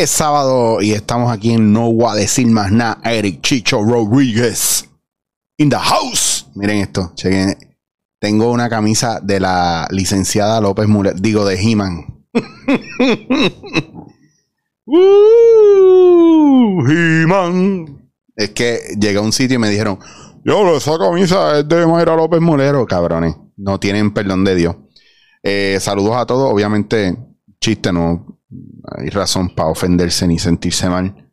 Es sábado y estamos aquí en No Voy a decir más nada. Eric Chicho Rodríguez. In the house. Miren esto, chequen. Tengo una camisa de la licenciada López Muller, digo de He-Man. uh, He-Man. Es que llegué a un sitio y me dijeron, yo, esa camisa es de Mayra López Mulero, cabrones. No tienen perdón de Dios. Eh, saludos a todos. Obviamente, chiste, no hay razón para ofenderse ni sentirse mal.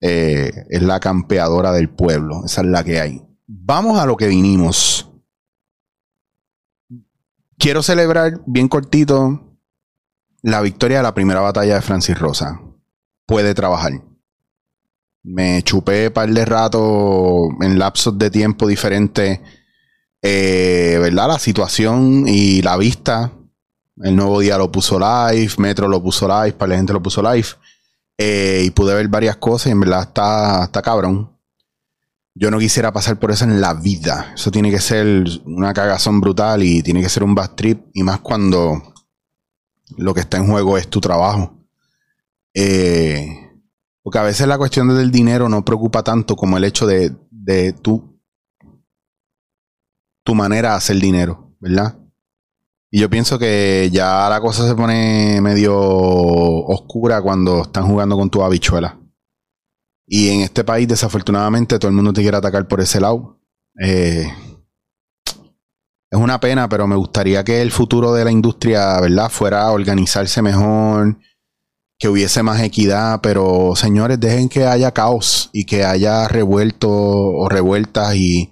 Eh, es la campeadora del pueblo. Esa es la que hay. Vamos a lo que vinimos. Quiero celebrar bien cortito la victoria de la primera batalla de Francis Rosa. Puede trabajar. Me chupé par de rato en lapsos de tiempo diferentes. Eh, ¿Verdad? La situación y la vista el nuevo día lo puso live, Metro lo puso live, para la gente lo puso live. Eh, y pude ver varias cosas y en verdad está, está cabrón. Yo no quisiera pasar por eso en la vida. Eso tiene que ser una cagazón brutal y tiene que ser un bad trip. Y más cuando lo que está en juego es tu trabajo. Eh, porque a veces la cuestión del dinero no preocupa tanto como el hecho de, de tu, tu manera de hacer dinero, ¿verdad? Y yo pienso que ya la cosa se pone medio oscura cuando están jugando con tu habichuela. Y en este país, desafortunadamente, todo el mundo te quiere atacar por ese lado. Eh, es una pena, pero me gustaría que el futuro de la industria, ¿verdad?, fuera organizarse mejor, que hubiese más equidad, pero señores, dejen que haya caos y que haya revuelto o revueltas y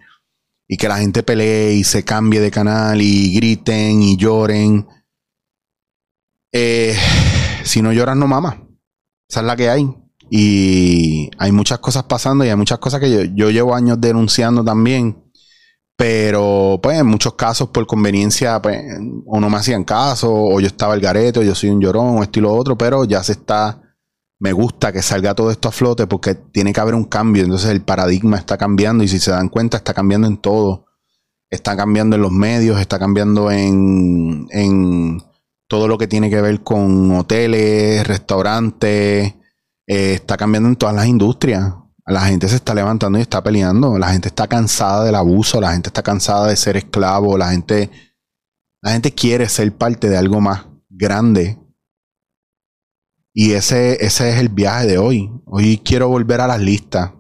y que la gente pelee y se cambie de canal y griten y lloren. Eh, si no lloran, no mama. Esa es la que hay. Y hay muchas cosas pasando y hay muchas cosas que yo, yo llevo años denunciando también. Pero, pues, en muchos casos, por conveniencia, pues, o no me hacían caso, o yo estaba el gareto, yo soy un llorón, o esto y lo otro, pero ya se está me gusta que salga todo esto a flote porque tiene que haber un cambio. Entonces el paradigma está cambiando y si se dan cuenta está cambiando en todo. Está cambiando en los medios, está cambiando en, en todo lo que tiene que ver con hoteles, restaurantes, eh, está cambiando en todas las industrias. La gente se está levantando y está peleando. La gente está cansada del abuso, la gente está cansada de ser esclavo, la gente, la gente quiere ser parte de algo más grande y ese, ese es el viaje de hoy. Hoy quiero volver a las listas.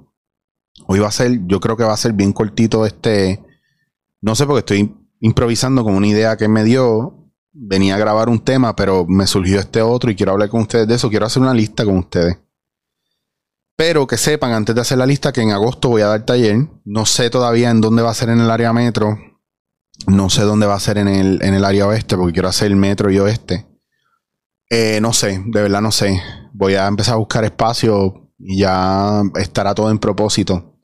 Hoy va a ser, yo creo que va a ser bien cortito este. No sé porque estoy improvisando con una idea que me dio. Venía a grabar un tema, pero me surgió este otro y quiero hablar con ustedes de eso. Quiero hacer una lista con ustedes. Pero que sepan antes de hacer la lista que en agosto voy a dar taller. No sé todavía en dónde va a ser en el área metro. No sé dónde va a ser en el, en el área oeste porque quiero hacer el metro y oeste. Eh, no sé, de verdad no sé. Voy a empezar a buscar espacio y ya estará todo en propósito.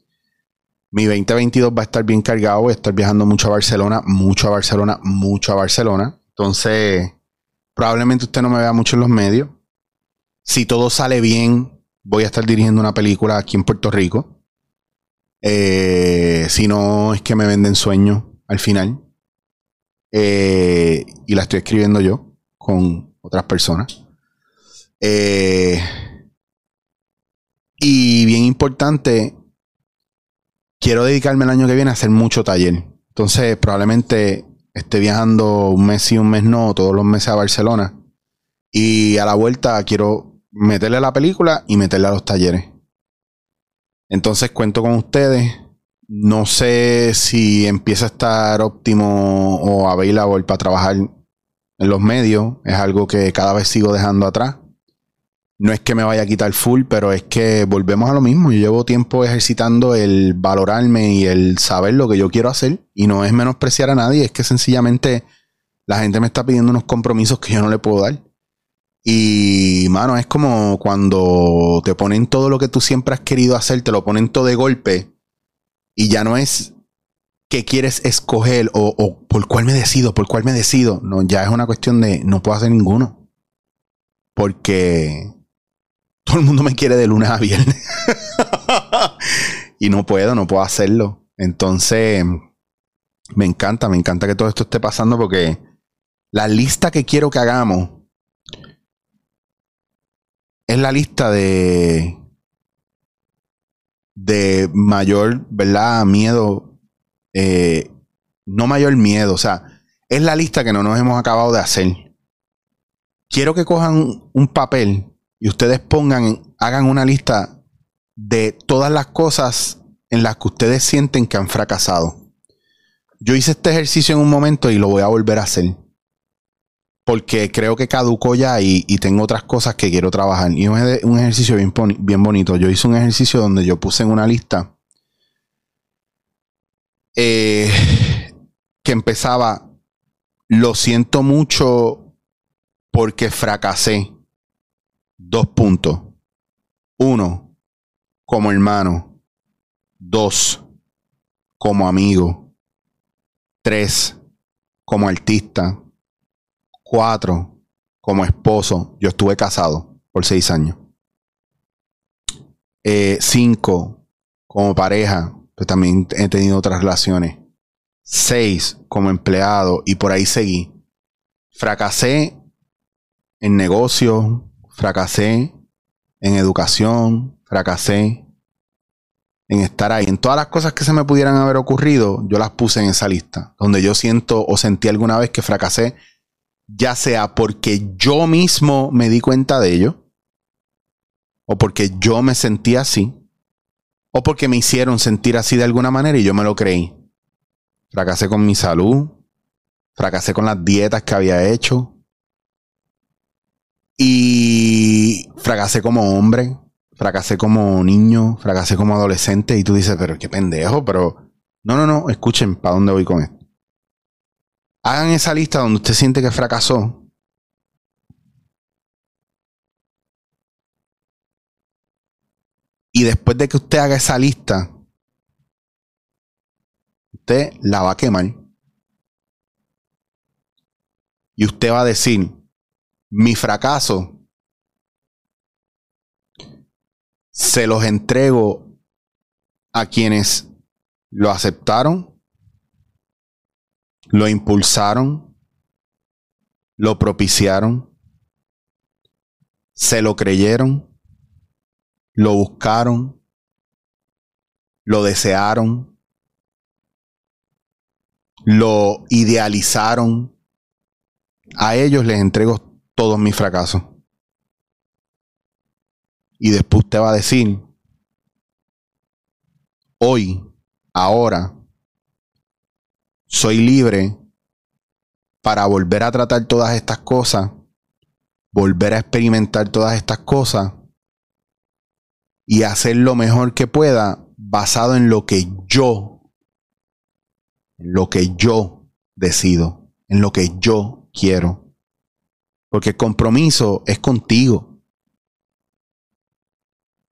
Mi 2022 va a estar bien cargado, voy a estar viajando mucho a Barcelona, mucho a Barcelona, mucho a Barcelona. Entonces, probablemente usted no me vea mucho en los medios. Si todo sale bien, voy a estar dirigiendo una película aquí en Puerto Rico. Eh, si no, es que me venden sueños al final. Eh, y la estoy escribiendo yo con otras personas. Eh, y bien importante, quiero dedicarme el año que viene a hacer mucho taller. Entonces, probablemente esté viajando un mes y un mes no, todos los meses a Barcelona. Y a la vuelta quiero meterle a la película y meterle a los talleres. Entonces cuento con ustedes. No sé si empieza a estar óptimo o available para trabajar en los medios. Es algo que cada vez sigo dejando atrás. No es que me vaya a quitar full, pero es que volvemos a lo mismo. Yo llevo tiempo ejercitando el valorarme y el saber lo que yo quiero hacer. Y no es menospreciar a nadie, es que sencillamente la gente me está pidiendo unos compromisos que yo no le puedo dar. Y, mano, es como cuando te ponen todo lo que tú siempre has querido hacer, te lo ponen todo de golpe. Y ya no es que quieres escoger o, por cuál me decido, por cuál me decido. No, ya es una cuestión de no puedo hacer ninguno. Porque todo el mundo me quiere de lunes a viernes. y no puedo, no puedo hacerlo. Entonces, me encanta, me encanta que todo esto esté pasando porque la lista que quiero que hagamos es la lista de de mayor, ¿verdad? Miedo, eh, no mayor miedo, o sea, es la lista que no nos hemos acabado de hacer. Quiero que cojan un papel y ustedes pongan, hagan una lista de todas las cosas en las que ustedes sienten que han fracasado. Yo hice este ejercicio en un momento y lo voy a volver a hacer. Porque creo que caducó ya y, tengo otras cosas que quiero trabajar. Y es un ejercicio bien bonito. Yo hice un ejercicio donde yo puse en una lista eh, que empezaba, lo siento mucho porque fracasé. Dos puntos. Uno, como hermano. Dos, como amigo. Tres, como artista. Cuatro, como esposo. Yo estuve casado por seis años. Eh, cinco, como pareja. Pues también he tenido otras relaciones. Seis, como empleado. Y por ahí seguí. Fracasé en negocio. Fracasé en educación. Fracasé en estar ahí. En todas las cosas que se me pudieran haber ocurrido, yo las puse en esa lista. Donde yo siento o sentí alguna vez que fracasé, ya sea porque yo mismo me di cuenta de ello, o porque yo me sentí así, o porque me hicieron sentir así de alguna manera y yo me lo creí. Fracasé con mi salud, fracasé con las dietas que había hecho, y fracasé como hombre, fracasé como niño, fracasé como adolescente. Y tú dices, pero qué pendejo, pero no, no, no, escuchen para dónde voy con esto. Hagan esa lista donde usted siente que fracasó. Y después de que usted haga esa lista, usted la va a quemar. Y usted va a decir, mi fracaso se los entrego a quienes lo aceptaron, lo impulsaron, lo propiciaron, se lo creyeron, lo buscaron, lo desearon, lo idealizaron. A ellos les entrego todos mis fracasos. Y después usted va a decir, hoy, ahora, soy libre para volver a tratar todas estas cosas, volver a experimentar todas estas cosas y hacer lo mejor que pueda basado en lo que yo, en lo que yo decido, en lo que yo quiero. Porque el compromiso es contigo.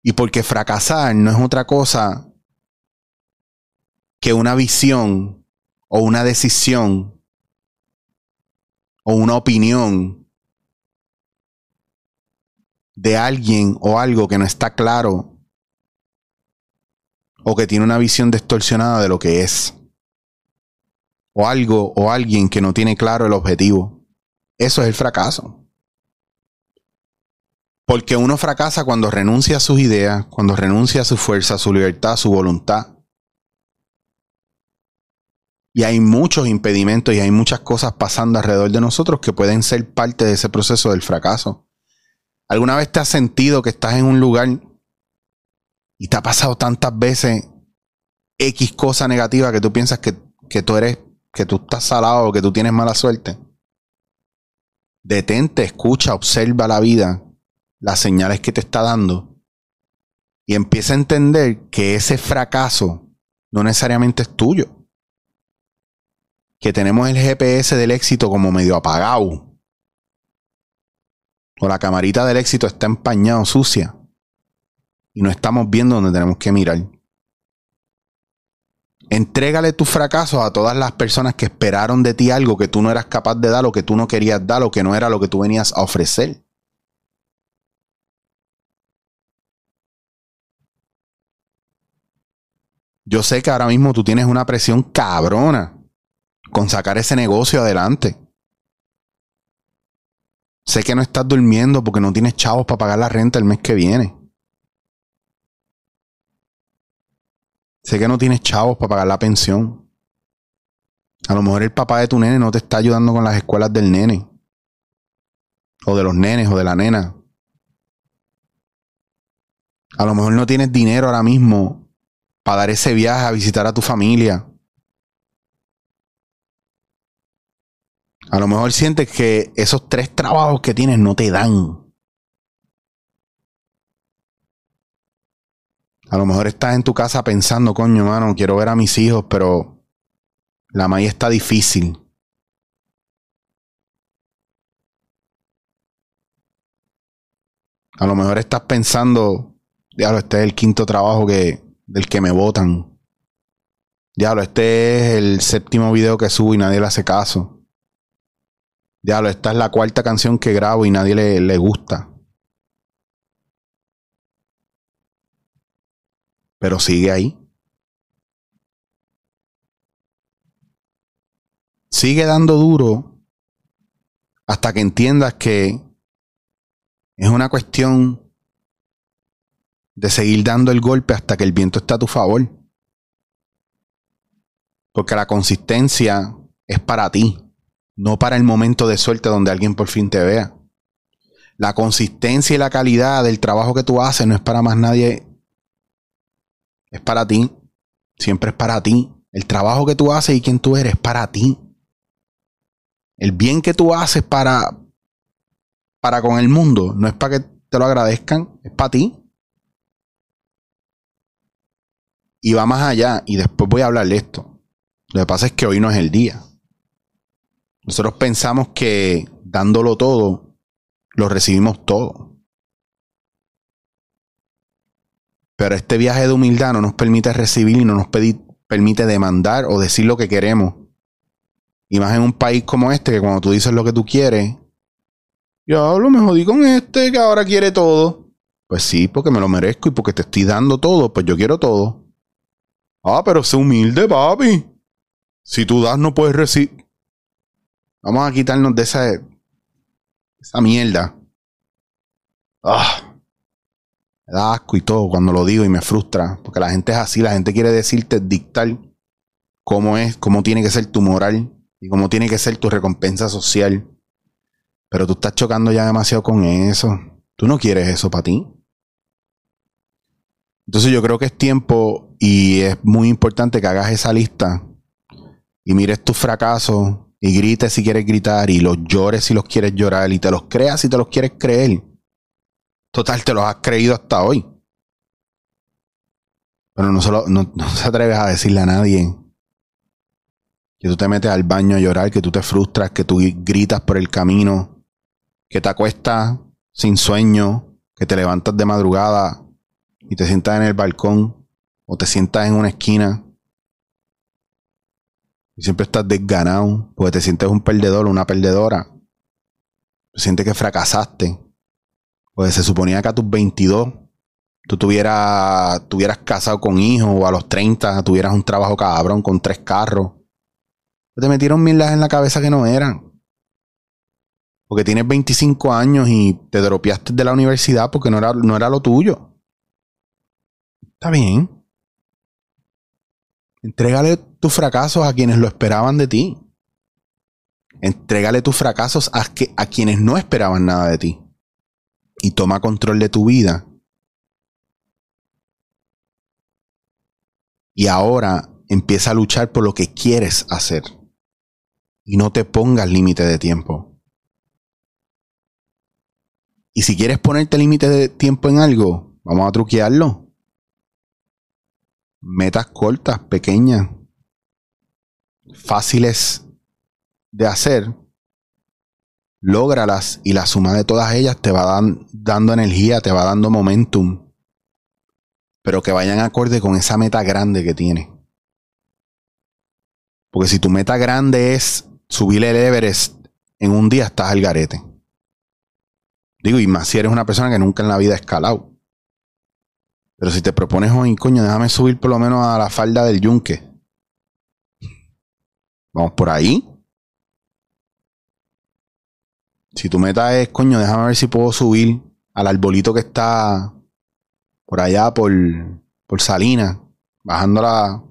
Y porque fracasar no es otra cosa que una visión o una decisión o una opinión de alguien o algo que no está claro o que tiene una visión distorsionada de lo que es. O algo o alguien que no tiene claro el objetivo. Eso es el fracaso. Porque uno fracasa cuando renuncia a sus ideas, cuando renuncia a su fuerza, a su libertad, a su voluntad. Y hay muchos impedimentos y hay muchas cosas pasando alrededor de nosotros que pueden ser parte de ese proceso del fracaso. ¿Alguna vez te has sentido que estás en un lugar y te ha pasado tantas veces X cosa negativa que tú piensas que, que tú eres, que tú estás salado o que tú tienes mala suerte? Detente, escucha, observa la vida las señales que te está dando y empieza a entender que ese fracaso no necesariamente es tuyo. Que tenemos el GPS del éxito como medio apagado. O la camarita del éxito está empañada, sucia. Y no estamos viendo donde tenemos que mirar. Entrégale tus fracasos a todas las personas que esperaron de ti algo que tú no eras capaz de dar, o que tú no querías dar, o que no era lo que tú venías a ofrecer. Yo sé que ahora mismo tú tienes una presión cabrona con sacar ese negocio adelante. Sé que no estás durmiendo porque no tienes chavos para pagar la renta el mes que viene. Sé que no tienes chavos para pagar la pensión. A lo mejor el papá de tu nene no te está ayudando con las escuelas del nene. O de los nenes o de la nena. A lo mejor no tienes dinero ahora mismo para dar ese viaje a visitar a tu familia. A lo mejor sientes que esos tres trabajos que tienes no te dan. A lo mejor estás en tu casa pensando, coño, mano, quiero ver a mis hijos, pero la maíz está difícil. A lo mejor estás pensando, diablo, este es el quinto trabajo que, del que me votan. Diablo, este es el séptimo video que subo y nadie le hace caso. Diablo, esta es la cuarta canción que grabo y nadie le, le gusta. Pero sigue ahí. Sigue dando duro hasta que entiendas que es una cuestión de seguir dando el golpe hasta que el viento está a tu favor. Porque la consistencia es para ti, no para el momento de suerte donde alguien por fin te vea. La consistencia y la calidad del trabajo que tú haces no es para más nadie es para ti. Siempre es para ti. El trabajo que tú haces y quien tú eres es para ti. El bien que tú haces para, para con el mundo no es para que te lo agradezcan, es para ti. Y va más allá, y después voy a hablar de esto. Lo que pasa es que hoy no es el día. Nosotros pensamos que dándolo todo, lo recibimos todo. Pero este viaje de humildad no nos permite recibir y no nos permite demandar o decir lo que queremos. Y más en un país como este, que cuando tú dices lo que tú quieres, yo hablo, me jodí con este que ahora quiere todo. Pues sí, porque me lo merezco y porque te estoy dando todo, pues yo quiero todo. Ah, pero sé humilde, papi. Si tú das, no puedes recibir. Vamos a quitarnos de esa, esa mierda. Ah da asco y todo cuando lo digo y me frustra, porque la gente es así, la gente quiere decirte, dictar cómo es, cómo tiene que ser tu moral y cómo tiene que ser tu recompensa social. Pero tú estás chocando ya demasiado con eso. Tú no quieres eso para ti. Entonces yo creo que es tiempo y es muy importante que hagas esa lista y mires tus fracasos y grites si quieres gritar y los llores si los quieres llorar y te los creas si te los quieres creer Total, te los has creído hasta hoy. Pero no, solo, no, no se atreves a decirle a nadie que tú te metes al baño a llorar, que tú te frustras, que tú gritas por el camino, que te acuestas sin sueño, que te levantas de madrugada y te sientas en el balcón o te sientas en una esquina siempre estás desganado porque te sientes un perdedor una perdedora. Te sientes que fracasaste pues se suponía que a tus 22 tú tuvieras, tuvieras casado con hijos o a los 30 tuvieras un trabajo cabrón con tres carros. Te metieron milas en la cabeza que no eran. Porque tienes 25 años y te dropeaste de la universidad porque no era, no era lo tuyo. Está bien. Entrégale tus fracasos a quienes lo esperaban de ti. Entrégale tus fracasos a, que, a quienes no esperaban nada de ti y toma control de tu vida. Y ahora empieza a luchar por lo que quieres hacer. Y no te pongas límite de tiempo. Y si quieres ponerte límite de tiempo en algo, vamos a truquearlo. Metas cortas, pequeñas, fáciles de hacer lógralas y la suma de todas ellas te va dando energía, te va dando momentum, pero que vayan acorde con esa meta grande que tienes. Porque si tu meta grande es subir el Everest en un día, estás al garete. Digo, y más si eres una persona que nunca en la vida ha escalado. Pero si te propones hoy, coño, déjame subir por lo menos a la falda del yunque. Vamos por ahí. Si tu meta es, coño, déjame ver si puedo subir al arbolito que está por allá por, por Salinas, bajando la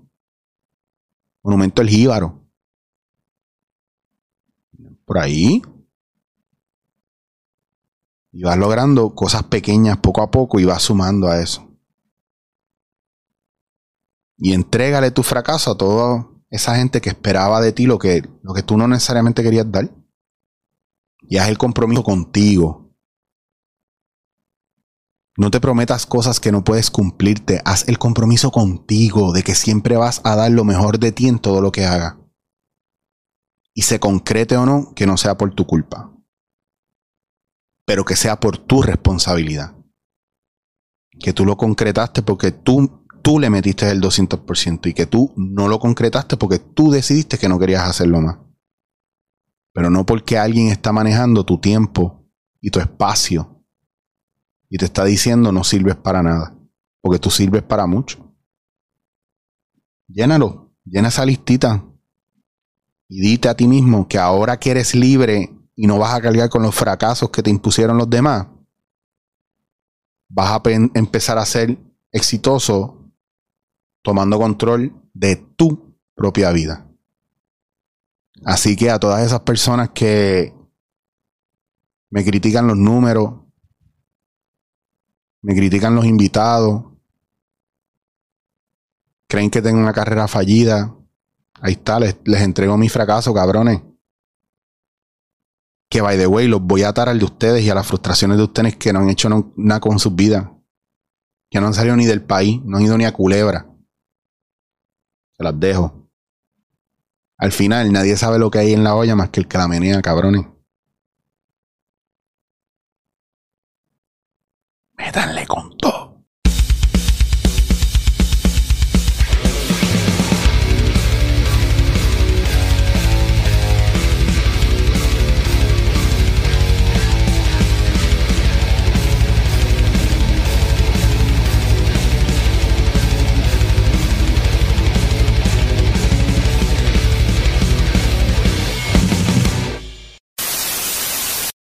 Monumento El Jíbaro. Por ahí. Y vas logrando cosas pequeñas poco a poco y vas sumando a eso. Y entrégale tu fracaso a toda esa gente que esperaba de ti lo que, lo que tú no necesariamente querías dar. Y haz el compromiso contigo. No te prometas cosas que no puedes cumplirte. Haz el compromiso contigo de que siempre vas a dar lo mejor de ti en todo lo que hagas. Y se concrete o no, que no sea por tu culpa. Pero que sea por tu responsabilidad. Que tú lo concretaste porque tú, tú le metiste el 200% y que tú no lo concretaste porque tú decidiste que no querías hacerlo más pero no porque alguien está manejando tu tiempo y tu espacio y te está diciendo no sirves para nada, porque tú sirves para mucho. Llénalo, llena esa listita y dite a ti mismo que ahora que eres libre y no vas a cargar con los fracasos que te impusieron los demás, vas a empezar a ser exitoso tomando control de tu propia vida. Así que a todas esas personas que me critican los números, me critican los invitados, creen que tengo una carrera fallida, ahí está, les, entrego mi fracaso, cabrones. Que by the way, los voy a atar al de ustedes y a las frustraciones de ustedes que no han hecho nada con sus vidas. Que no han salido ni del país, no han ido ni a Culebra. Se las dejo. Al final, nadie sabe lo que hay en la olla más que el que la menea, cabrones.